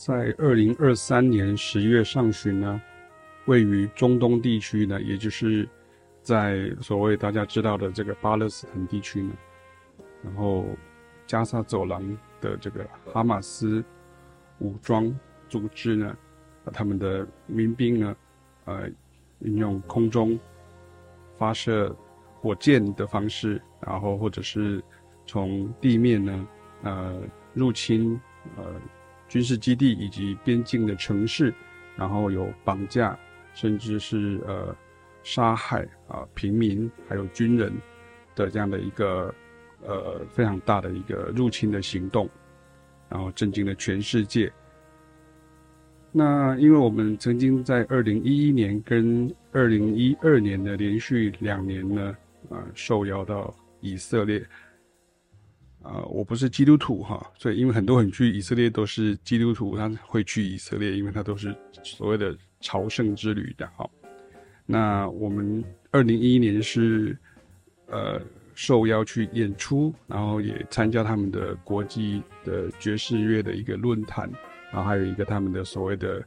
在二零二三年十月上旬呢，位于中东地区呢，也就是在所谓大家知道的这个巴勒斯坦地区呢，然后加沙走廊的这个哈马斯武装组织呢，他们的民兵呢，呃，运用空中发射火箭的方式，然后或者是从地面呢，呃，入侵呃。军事基地以及边境的城市，然后有绑架，甚至是呃杀害啊平民，还有军人的这样的一个呃非常大的一个入侵的行动，然后震惊了全世界。那因为我们曾经在二零一一年跟二零一二年的连续两年呢，啊受邀到以色列。啊、我不是基督徒哈，所以因为很多人去以色列都是基督徒，他会去以色列，因为他都是所谓的朝圣之旅的哈。那我们二零一一年是呃受邀去演出，然后也参加他们的国际的爵士乐的一个论坛，然后还有一个他们的所谓的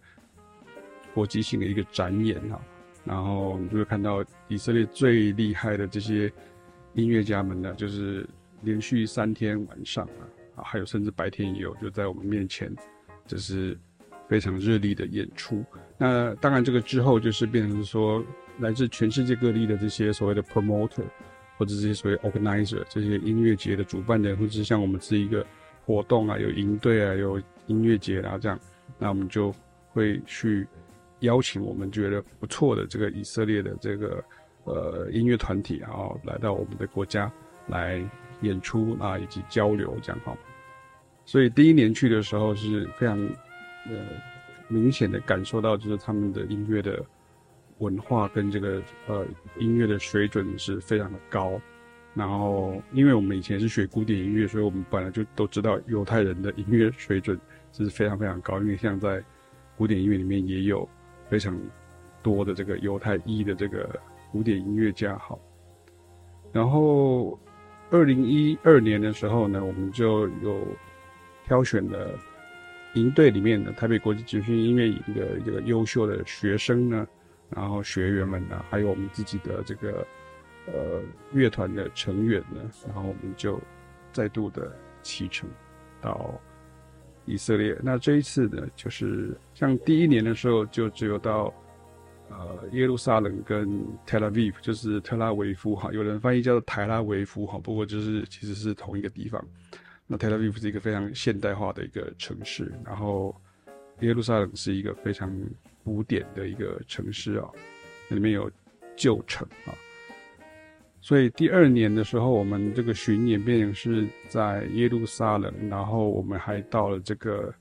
国际性的一个展演哈。然后你就会看到以色列最厉害的这些音乐家们呢，就是。连续三天晚上啊，啊，还有甚至白天也有，就在我们面前，就是非常热烈的演出。那当然，这个之后就是变成说，来自全世界各地的这些所谓的 promoter，或者这些所谓 organizer，这些音乐节的主办人，或者是像我们这一个活动啊，有营队啊，有音乐节啊这样，那我们就会去邀请我们觉得不错的这个以色列的这个呃音乐团体，然后来到我们的国家来。演出啊，以及交流这样哈，所以第一年去的时候是非常呃明显的感受到，就是他们的音乐的文化跟这个呃音乐的水准是非常的高。然后，因为我们以前是学古典音乐，所以我们本来就都知道犹太人的音乐水准是非常非常高。因为像在古典音乐里面也有非常多的这个犹太裔的这个古典音乐家哈，然后。二零一二年的时候呢，我们就有挑选了营队里面的台北国际集训音乐营的这个优秀的学生呢，然后学员们呢，还有我们自己的这个呃乐团的成员呢，然后我们就再度的启程到以色列。那这一次呢，就是像第一年的时候，就只有到。呃，耶路撒冷跟 Tel Aviv 就是特拉维夫哈，有人翻译叫做台拉维夫哈，不过就是其实是同一个地方。那 Tel Aviv 是一个非常现代化的一个城市，然后耶路撒冷是一个非常古典的一个城市啊，那里面有旧城啊。所以第二年的时候，我们这个巡演变成是在耶路撒冷，然后我们还到了这个。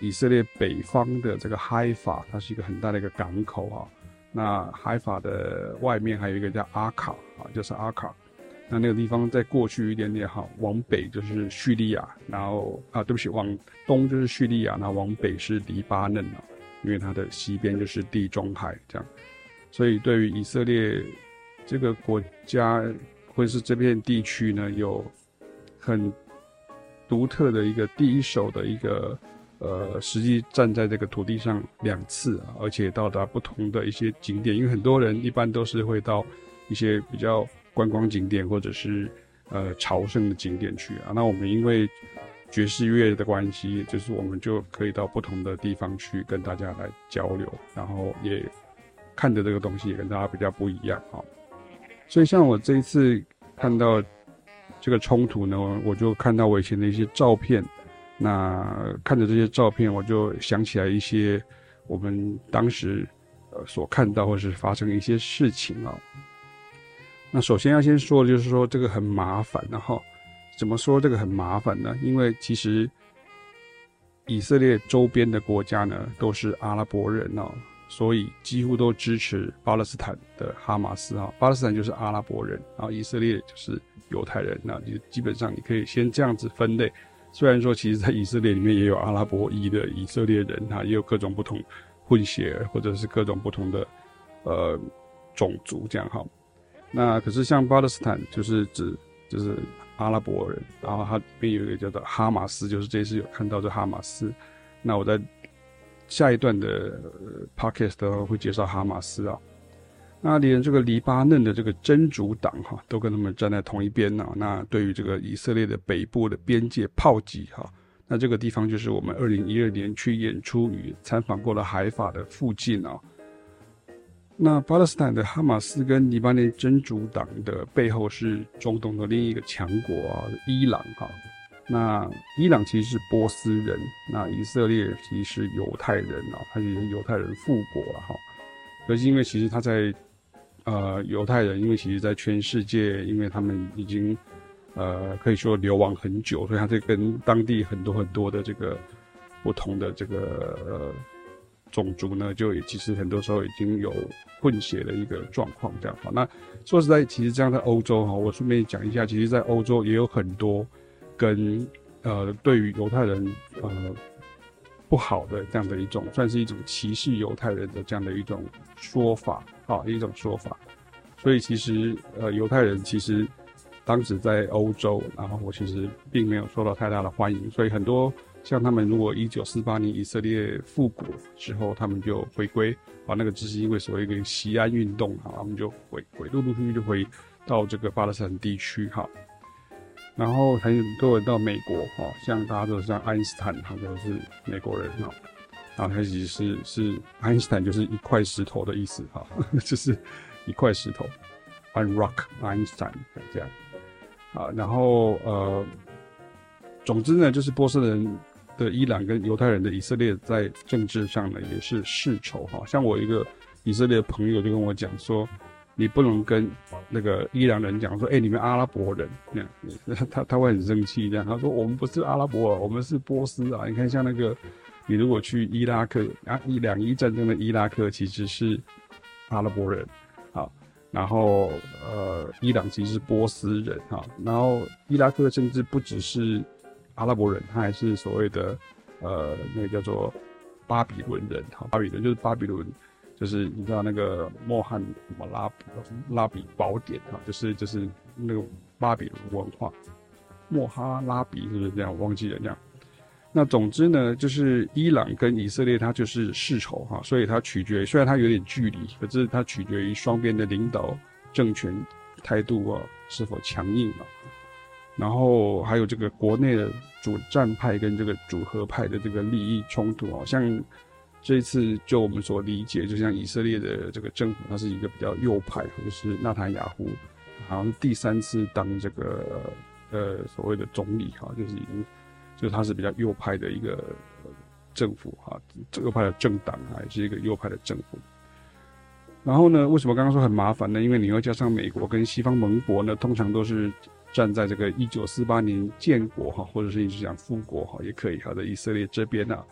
以色列北方的这个海法，它是一个很大的一个港口啊。那海法的外面还有一个叫阿卡啊，就是阿卡。那那个地方再过去一点点哈，往北就是叙利亚，然后啊，对不起，往东就是叙利亚，然后往北是黎巴嫩啊，因为它的西边就是地中海这样。所以对于以色列这个国家或者是这片地区呢，有很独特的一个第一手的一个。呃，实际站在这个土地上两次，而且到达不同的一些景点，因为很多人一般都是会到一些比较观光景点或者是呃朝圣的景点去啊。那我们因为爵士乐的关系，就是我们就可以到不同的地方去跟大家来交流，然后也看的这个东西也跟大家比较不一样啊。所以像我这一次看到这个冲突呢，我就看到我以前的一些照片。那看着这些照片，我就想起来一些我们当时呃所看到或是发生的一些事情啊。那首先要先说的就是说这个很麻烦，然后怎么说这个很麻烦呢？因为其实以色列周边的国家呢都是阿拉伯人哦，所以几乎都支持巴勒斯坦的哈马斯啊。巴勒斯坦就是阿拉伯人，然后以色列就是犹太人，那就基本上你可以先这样子分类。虽然说，其实，在以色列里面也有阿拉伯裔的以色列人，哈，也有各种不同混血，或者是各种不同的呃种族这样哈。那可是像巴勒斯坦，就是指就是阿拉伯人，然后它里面有一个叫做哈马斯，就是这次有看到这哈马斯，那我在下一段的 podcast 会介绍哈马斯啊。那连这个黎巴嫩的这个真主党哈，都跟他们站在同一边呢。那对于这个以色列的北部的边界炮击哈，那这个地方就是我们二零一二年去演出与参访过的海法的附近啊。那巴勒斯坦的哈马斯跟黎巴嫩真主党的背后是中东的另一个强国啊，伊朗哈。那伊朗其实是波斯人，那以色列其实是犹太人啊，他是犹太人复国了哈。可是因为其实他在呃，犹太人，因为其实，在全世界，因为他们已经，呃，可以说流亡很久，所以他在跟当地很多很多的这个不同的这个呃种族呢，就也其实很多时候已经有混血的一个状况，这样好。那说实在，其实这样在欧洲哈，我顺便讲一下，其实，在欧洲也有很多跟呃，对于犹太人呃不好的这样的一种，算是一种歧视犹太人的这样的一种说法。啊一种说法，所以其实呃犹太人其实当时在欧洲，然后我其实并没有受到太大的欢迎，所以很多像他们如果一九四八年以色列复国之后，他们就回归，啊那个只是因为所谓一个锡安运动哈，他们就回回陆陆续续就回到这个巴勒斯坦地区哈，然后很多人到美国哈，像大家都像爱因斯坦，他都是美国人哈。啊，他其实是是爱因斯坦，就是一块石头的意思哈，就是一块石头，one rock Einstein 这样啊，然后呃，总之呢，就是波斯人的伊朗跟犹太人的以色列在政治上呢也是世仇哈。像我一个以色列朋友就跟我讲说，你不能跟那个伊朗人讲说，哎、你们阿拉伯人那样，他他会很生气这样，他说我们不是阿拉伯，我们是波斯啊，你看像那个。你如果去伊拉克啊，一两伊战争的伊拉克其实是阿拉伯人，好，然后呃，伊朗其实是波斯人，哈，然后伊拉克甚至不只是阿拉伯人，他还是所谓的呃那个叫做巴比伦人，哈，巴比伦就是巴比伦，就是你知道那个穆罕默拉比拉比宝典，哈，就是就是那个巴比伦文化，莫哈拉比是不是这样？我忘记了这样。那总之呢，就是伊朗跟以色列，它就是世仇哈，所以它取决于，虽然它有点距离，可是它取决于双边的领导政权态度啊是否强硬啊，然后还有这个国内的主战派跟这个主和派的这个利益冲突啊，像这一次就我们所理解，就像以色列的这个政府，它是一个比较右派，就是纳坦雅胡好像第三次当这个呃所谓的总理哈，就是已经。就是他是比较右派的一个政府哈，右派的政党啊，也是一个右派的政府。然后呢，为什么刚刚说很麻烦呢？因为你要加上美国跟西方盟国呢，通常都是站在这个一九四八年建国哈，或者是你是讲复国哈，也可以哈的以色列这边啊。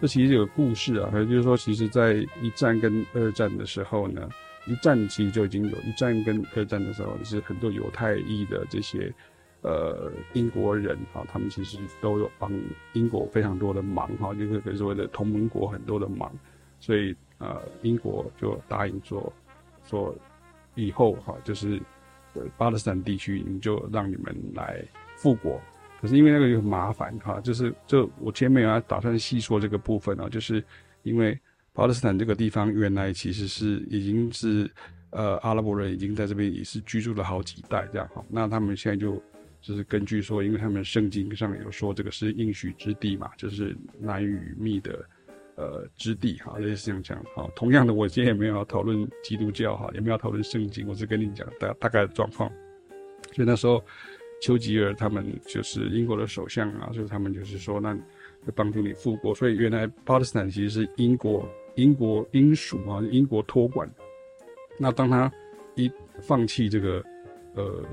这其实有个故事啊，还有就是说，其实在一战跟二战的时候呢，一战其实就已经有，一战跟二战的时候，是很多犹太裔的这些。呃，英国人哈，他们其实都有帮英国非常多的忙哈，就是跟所谓的同盟国很多的忙，所以呃，英国就答应说，说以后哈，就是巴勒斯坦地区，你就让你们来复国。是因为那个就很麻烦哈，就是就我前面要打算细说这个部分啊，就是因为巴勒斯坦这个地方原来其实是已经是呃阿拉伯人已经在这边也是居住了好几代这样哈，那他们现在就。就是根据说，因为他们圣经上有说这个是应许之地嘛，就是难与密的呃之地哈，类似这样讲哈。同样的，我今天也没有要讨论基督教哈，也没有讨论圣经，我是跟你讲大大概的状况。所以那时候丘吉尔他们就是英国的首相啊，就是他们就是说，那就帮助你复国。所以原来巴勒斯坦其实是英国英国英属啊，英国托管。那当他一放弃这个呃。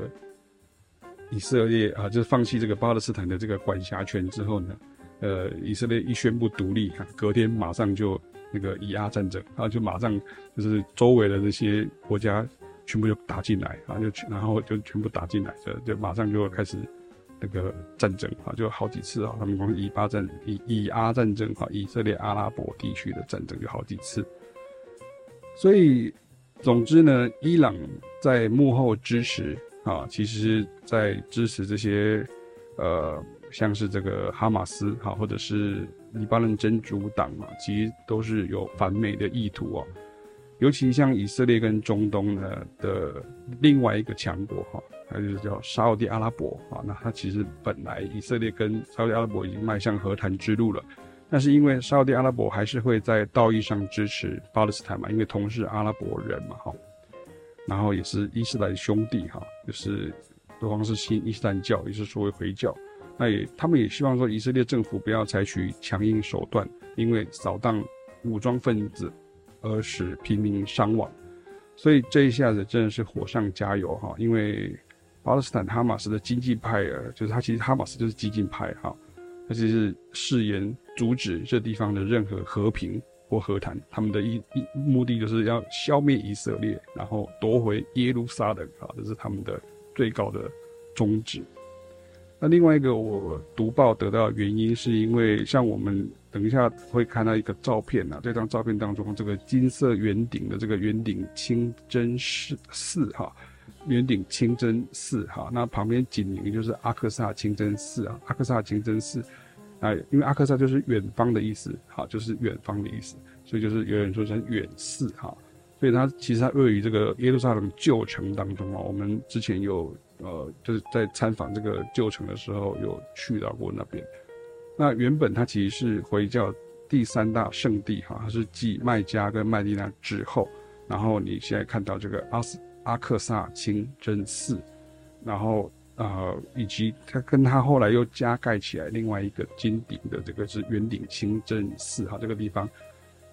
以色列啊，就是放弃这个巴勒斯坦的这个管辖权之后呢，呃，以色列一宣布独立，隔天马上就那个以阿战争啊，就马上就是周围的这些国家全部就打进来啊，就然后就全部打进来，就就马上就开始那个战争啊，就好几次啊，他们光以巴战以以阿战争啊，以色列阿拉伯地区的战争就好几次，所以总之呢，伊朗在幕后支持。啊，其实，在支持这些，呃，像是这个哈马斯，哈，或者是黎巴嫩真主党啊，其实都是有反美的意图啊。尤其像以色列跟中东呢的另外一个强国哈，它就是叫沙乌地阿拉伯啊。那它其实本来以色列跟沙乌地阿拉伯已经迈向和谈之路了，但是因为沙乌地阿拉伯还是会在道义上支持巴勒斯坦嘛，因为同是阿拉伯人嘛哈，然后也是伊斯兰兄弟哈，就是对方是信伊斯兰教，也是所谓回教。那也他们也希望说以色列政府不要采取强硬手段，因为扫荡武装分子。而使平民伤亡，所以这一下子真的是火上加油哈！因为巴勒斯坦哈马斯的经济派啊，就是他其实哈马斯就是激进派哈，他其实誓言阻止这地方的任何和平或和谈，他们的一一目的就是要消灭以色列，然后夺回耶路撒冷啊，这是他们的最高的宗旨。那另外一个我读报得到的原因，是因为像我们等一下会看到一个照片啊，这张照片当中，这个金色圆顶的这个圆顶清真寺寺哈，圆顶清真寺哈，那旁边紧邻就是阿克萨清真寺啊，阿克萨清真寺啊，因为阿克萨就是远方的意思，哈，就是远方的意思，所以就是有人说成远寺哈，所以它其实它位于这个耶路撒冷旧城当中啊，我们之前有。呃，就是在参访这个旧城的时候，有去到过那边。那原本它其实是回教第三大圣地哈，它是继麦加跟麦地那之后。然后你现在看到这个阿斯阿克萨清真寺，然后呃，以及它跟它后来又加盖起来另外一个金顶的这个是圆顶清真寺哈，这个地方，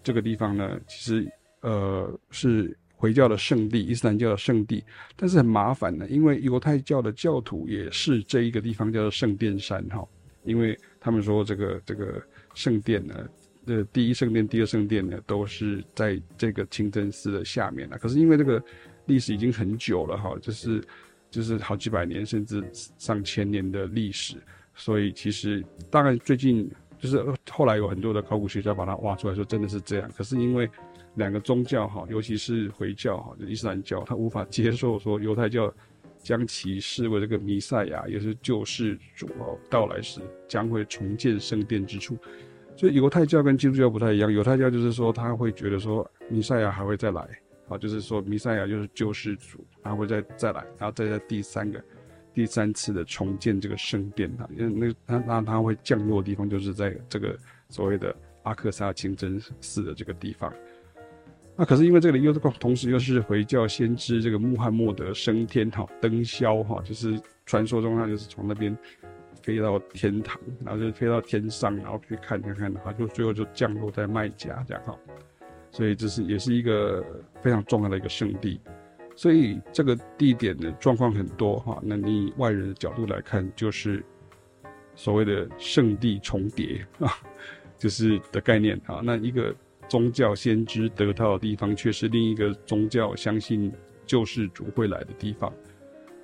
这个地方呢，其实呃是。回教的圣地，伊斯兰教的圣地，但是很麻烦的，因为犹太教的教徒也是这一个地方叫做圣殿山哈，因为他们说这个这个圣殿呢，呃，第一圣殿、第二圣殿呢，都是在这个清真寺的下面了。可是因为这个历史已经很久了哈，就是就是好几百年甚至上千年的历史，所以其实当然最近就是后来有很多的考古学家把它挖出来说真的是这样，可是因为。两个宗教哈，尤其是回教哈，就伊斯兰教，他无法接受说犹太教将其视为这个弥赛亚，也是救世主哦，到来时将会重建圣殿之处。所以犹太教跟基督教不太一样，犹太教就是说他会觉得说弥赛亚还会再来，啊，就是说弥赛亚就是救世主，他会再再来，然后再在第三个、第三次的重建这个圣殿啊，因为那他那他会降落的地方就是在这个所谓的阿克萨清真寺的这个地方。那可是因为这里又是同时又是回教先知这个穆罕默德升天哈登霄哈，就是传说中他就是从那边飞到天堂，然后就飞到天上，然后去看看看的话，就最后就降落在麦加这样哈。所以这是也是一个非常重要的一个圣地。所以这个地点的状况很多哈。那你以外人的角度来看，就是所谓的圣地重叠啊，就是的概念啊。那一个。宗教先知得到的地方，却是另一个宗教相信救世主会来的地方。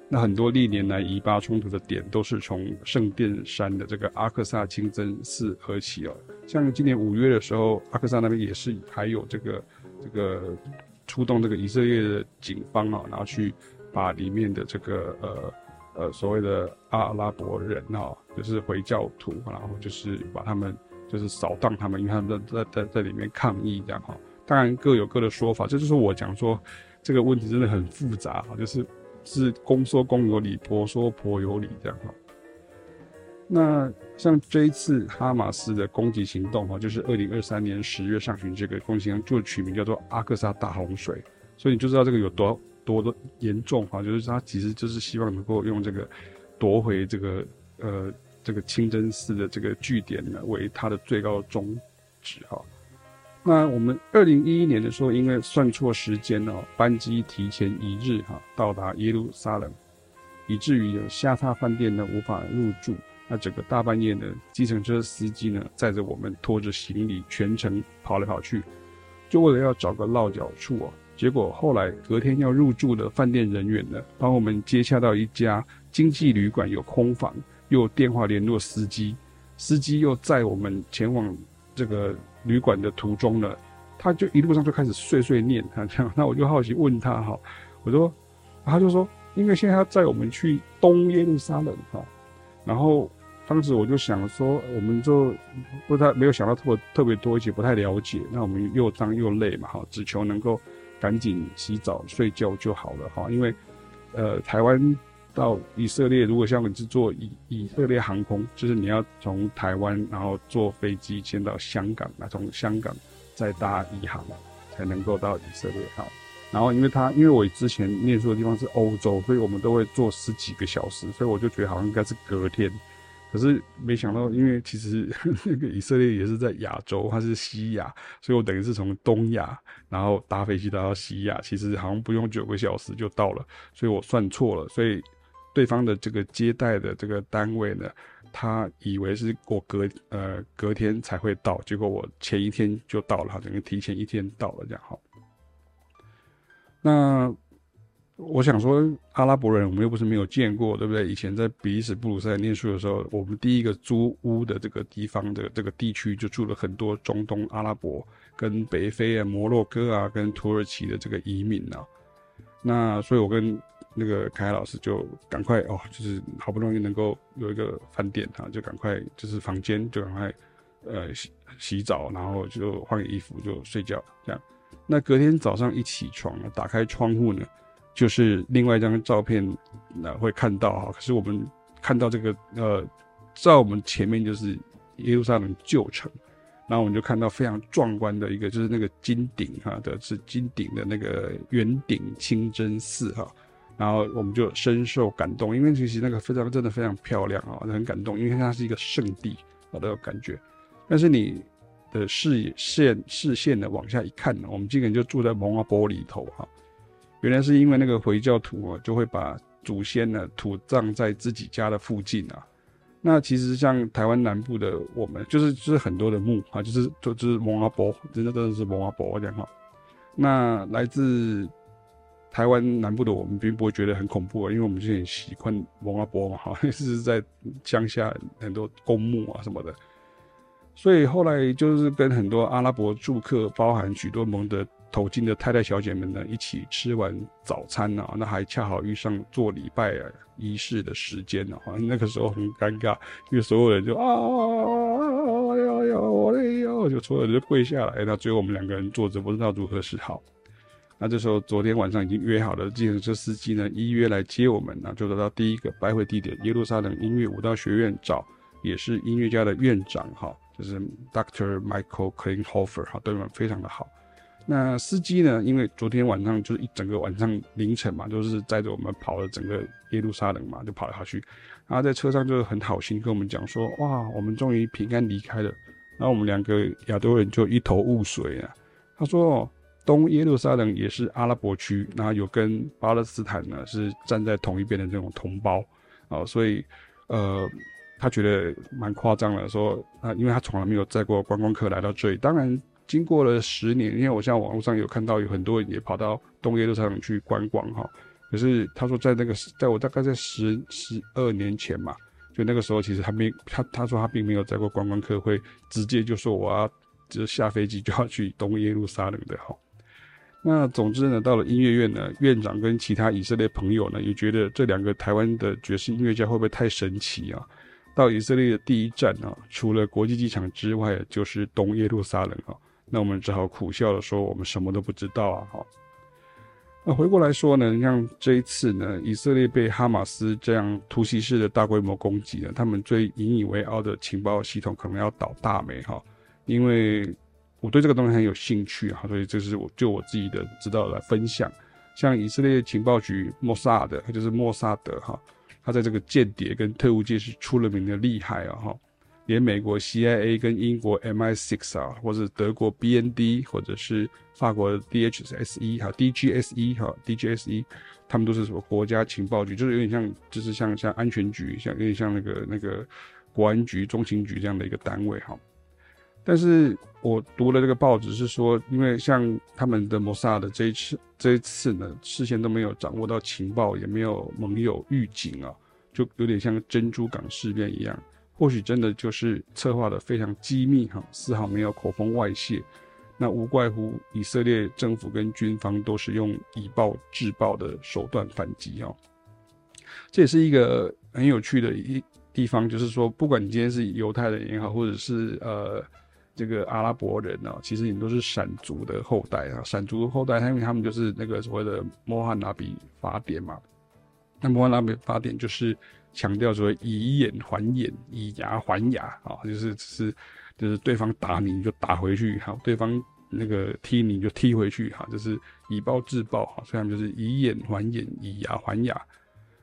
那很多历年来以巴冲突的点，都是从圣殿山的这个阿克萨清真寺而起哦。像今年五月的时候，阿克萨那边也是还有这个这个出动这个以色列的警方啊，然后去把里面的这个呃呃所谓的阿拉伯人啊，就是回教徒，然后就是把他们。就是扫荡他们，因为他们在在在在里面抗议这样哈。当然各有各的说法，这就是我讲说这个问题真的很复杂哈，就是是公说公有理，婆说婆有理这样哈。那像这一次哈马斯的攻击行动哈，就是二零二三年十月上旬这个攻击行动就取名叫做阿克萨大洪水，所以你就知道这个有多多的严重哈，就是他其实就是希望能够用这个夺回这个呃。这个清真寺的这个据点呢，为它的最高宗旨哈。那我们二零一一年的时候，因为算错时间哦，班机提前一日哈到达耶路撒冷，以至于有下榻饭店呢无法入住。那整个大半夜呢，计程车司机呢载着我们拖着行李全程跑来跑去，就为了要找个落脚处哦。结果后来隔天要入住的饭店人员呢，帮我们接洽到一家经济旅馆有空房。又电话联络司机，司机又载我们前往这个旅馆的途中呢，他就一路上就开始碎碎念，这样，那我就好奇问他哈，我说，他就说，因为现在要载我们去东耶路撒冷哈，然后当时我就想说，我们就不太没有想到特别特别多，而且不太了解。那我们又脏又累嘛，哈，只求能够赶紧洗澡睡觉就好了，哈。因为，呃，台湾到以色列，如果像你是坐以以色列航空，就是你要从台湾然后坐飞机先到香港，那从香港再搭一航才能够到以色列，哈。然后，因为他因为我之前念书的地方是欧洲，所以我们都会坐十几个小时，所以我就觉得好像应该是隔天。可是没想到，因为其实那个以色列也是在亚洲，它是西亚，所以我等于是从东亚，然后搭飞机到西亚，其实好像不用九个小时就到了，所以我算错了。所以对方的这个接待的这个单位呢，他以为是我隔呃隔天才会到，结果我前一天就到了，等于提前一天到了这样哈。那我想说，阿拉伯人我们又不是没有见过，对不对？以前在比利时布鲁塞尔念书的时候，我们第一个租屋的这个地方的这个地区就住了很多中东阿拉伯跟北非啊、摩洛哥啊、跟土耳其的这个移民啊。那所以，我跟那个凯凯老师就赶快哦，就是好不容易能够有一个饭店啊，就赶快就是房间就赶快呃洗洗澡，然后就换衣服就睡觉这样。那隔天早上一起床，打开窗户呢，就是另外一张照片，那会看到哈。可是我们看到这个呃，在我们前面就是耶路撒冷旧城，然后我们就看到非常壮观的一个，就是那个金顶哈的，是金顶的那个圆顶清真寺哈。然后我们就深受感动，因为其实那个非常真的非常漂亮啊，很感动，因为它是一个圣地，我都有感觉。但是你。的视野线视线的往下一看呢，我们基本就住在蒙阿波里头哈。原来是因为那个回教徒啊，就会把祖先呢土葬在自己家的附近啊。那其实像台湾南部的我们，就是就是很多的墓啊，就是就就是蒙阿波，真的真的是蒙阿波这样哈。那来自台湾南部的我们，并不会觉得很恐怖啊，因为我们就很习惯蒙阿波嘛哈，是在乡下很多公墓啊什么的。所以后来就是跟很多阿拉伯住客，包含许多蒙得头巾的太太小姐们呢，一起吃完早餐啊，那还恰好遇上做礼拜仪式的时间呢，那个时候很尴尬，因为所有人就啊，哎呀呀，我的呀，就所有人就跪下来，那最后我们两个人坐着，不知道如何是好。那这时候昨天晚上已经约好了，计程车司机呢依约来接我们，那就得到第一个拜会地点耶路撒冷音乐舞蹈学院找，也是音乐家的院长哈。就是 Dr. Michael Klinghoffer 哈，对我们非常的好。那司机呢？因为昨天晚上就是一整个晚上凌晨嘛，就是载着我们跑了整个耶路撒冷嘛，就跑来跑去。然后在车上就是很好心跟我们讲说：“哇，我们终于平安离开了。”然后我们两个亚洲人就一头雾水啊。他说：“东耶路撒冷也是阿拉伯区，然后有跟巴勒斯坦呢是站在同一边的这种同胞啊，所以呃。”他觉得蛮夸张的，说啊，因为他从来没有载过观光客来到这里。当然，经过了十年，因为我现在网络上有看到有很多人也跑到东耶路撒冷去观光哈。可是他说，在那个，在我大概在十十二年前嘛，就那个时候，其实他没他他说他并没有载过观光客会直接就说我要就是下飞机就要去东耶路撒冷的哈。那总之呢，到了音乐院呢，院长跟其他以色列朋友呢，也觉得这两个台湾的爵士音乐家会不会太神奇啊？到以色列的第一站啊，除了国际机场之外，就是东耶路撒冷啊。那我们只好苦笑的说，我们什么都不知道啊。哈，那回过来说呢，像这一次呢，以色列被哈马斯这样突袭式的大规模攻击呢，他们最引以为傲的情报系统可能要倒大霉哈。因为我对这个东西很有兴趣啊，所以这是我就我自己的知道来分享。像以色列情报局莫萨的，就是莫萨德哈。他在这个间谍跟特务界是出了名的厉害啊！哈，连美国 CIA 跟英国 MI6 啊，或者德国 BND，或者是法国 DHSE 哈 DGSE 哈 DGSE，他们都是什么国家情报局，就是有点像，就是像像安全局，像有点像那个那个国安局、中情局这样的一个单位哈。但是我读了这个报纸是说，因为像他们的摩萨德这一次这一次呢，事先都没有掌握到情报，也没有盟友预警啊，就有点像珍珠港事变一样，或许真的就是策划的非常机密哈，丝毫没有口风外泄，那无怪乎以色列政府跟军方都是用以暴制暴的手段反击哦，这也是一个很有趣的一。地方，就是说，不管你今天是犹太人也好，或者是呃这个阿拉伯人呢、其实你都是闪族的后代啊。闪族的后代，他因为他们就是那个所谓的穆罕纳比法典嘛。那穆罕纳比法典就是强调说以眼还眼，以牙还牙啊，就是是就是对方打你，你就打回去，哈，对方那个踢你就踢回去，哈，就是以暴制暴，哈，所以他们就是以眼还眼，以牙还牙。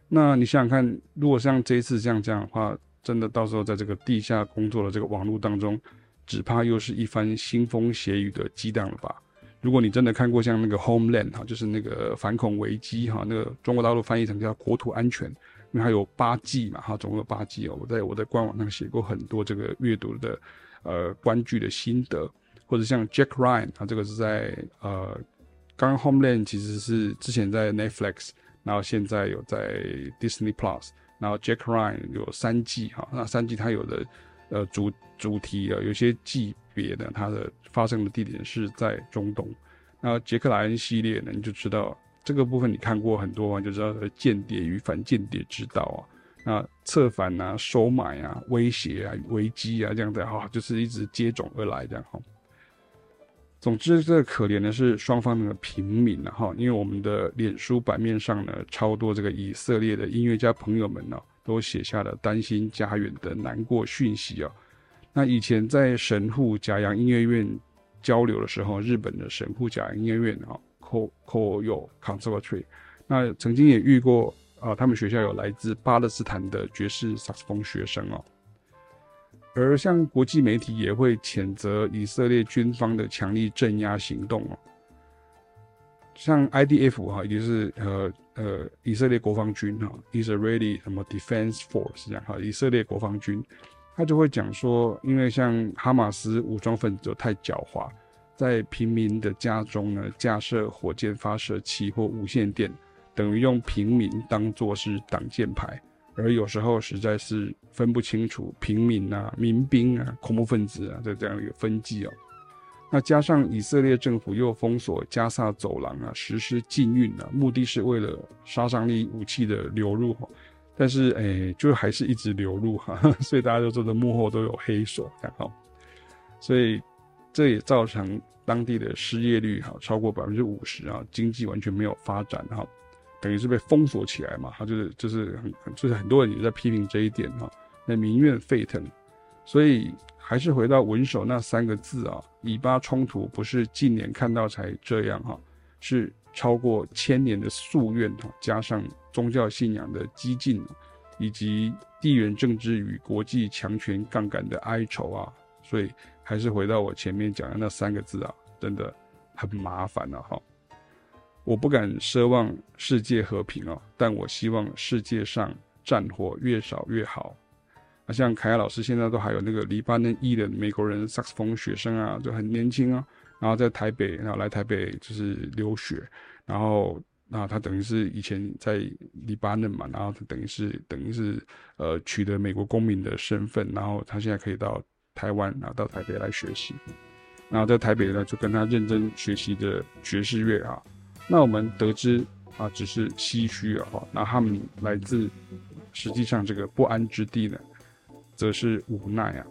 那你想想看，如果像这一次这样这样的话，真的到时候在这个地下工作的这个网络当中，只怕又是一番腥风血雨的激荡了吧？如果你真的看过像那个 Homeland 哈，就是那个反恐危机哈，那个中国大陆翻译成叫国土安全，因为它有八季嘛哈，总共有八季哦。我在我在官网上写过很多这个阅读的呃观剧的心得，或者像 Jack Ryan 他，这个是在呃，刚刚 Homeland 其实是之前在 Netflix。然后现在有在 Disney Plus，然后 Jack Ryan 有三季哈，那三季它有的呃主主题啊，有些季别的它的发生的地点是在中东。那杰克莱恩系列呢，你就知道这个部分你看过很多，就知道间谍与反间谍之道啊，那策反啊、收买啊、威胁啊、危机啊这样子哈，就是一直接踵而来这样哈。总之，这可怜的是双方的平民了哈，因为我们的脸书版面上呢，超多这个以色列的音乐家朋友们呢，都写下了担心家园的难过讯息啊。那以前在神户甲阳音乐院交流的时候，日本的神户甲阳音乐院啊，Koyo Conservatory，那曾经也遇过啊，他们学校有来自巴勒斯坦的爵士萨克斯风学生哦。而像国际媒体也会谴责以色列军方的强力镇压行动哦，像 IDF 哈，也就是呃呃以色列国防军哈，Israeli 什么 Defense Force 这样哈，以色列国防军，他就会讲说，因为像哈马斯武装分子太狡猾，在平民的家中呢架设火箭发射器或无线电，等于用平民当作是挡箭牌。而有时候实在是分不清楚平民啊、民兵啊、恐怖分子啊的这样一个分际哦。那加上以色列政府又封锁加萨走廊啊，实施禁运啊，目的是为了杀伤力武器的流入哈。但是哎，就还是一直流入哈，所以大家都说的幕后都有黑手，然后，所以这也造成当地的失业率哈超过百分之五十啊，经济完全没有发展哈。等于是被封锁起来嘛，他就是就是很很就是很多人也在批评这一点哈，那民怨沸腾，所以还是回到文首那三个字啊，以巴冲突不是近年看到才这样哈，是超过千年的夙愿哈，加上宗教信仰的激进，以及地缘政治与国际强权杠杆的哀愁啊，所以还是回到我前面讲的那三个字啊，真的很麻烦了哈。我不敢奢望世界和平哦，但我希望世界上战火越少越好。啊，像凯亚老师现在都还有那个黎巴嫩裔的美国人萨克斯风学生啊，就很年轻啊，然后在台北，然后来台北就是留学，然后那他等于是以前在黎巴嫩嘛，然后他等于是等于是呃取得美国公民的身份，然后他现在可以到台湾，然后到台北来学习，然后在台北呢就跟他认真学习的爵士乐啊。那我们得知啊，只是唏嘘啊，哈，那他们来自实际上这个不安之地呢，则是无奈啊。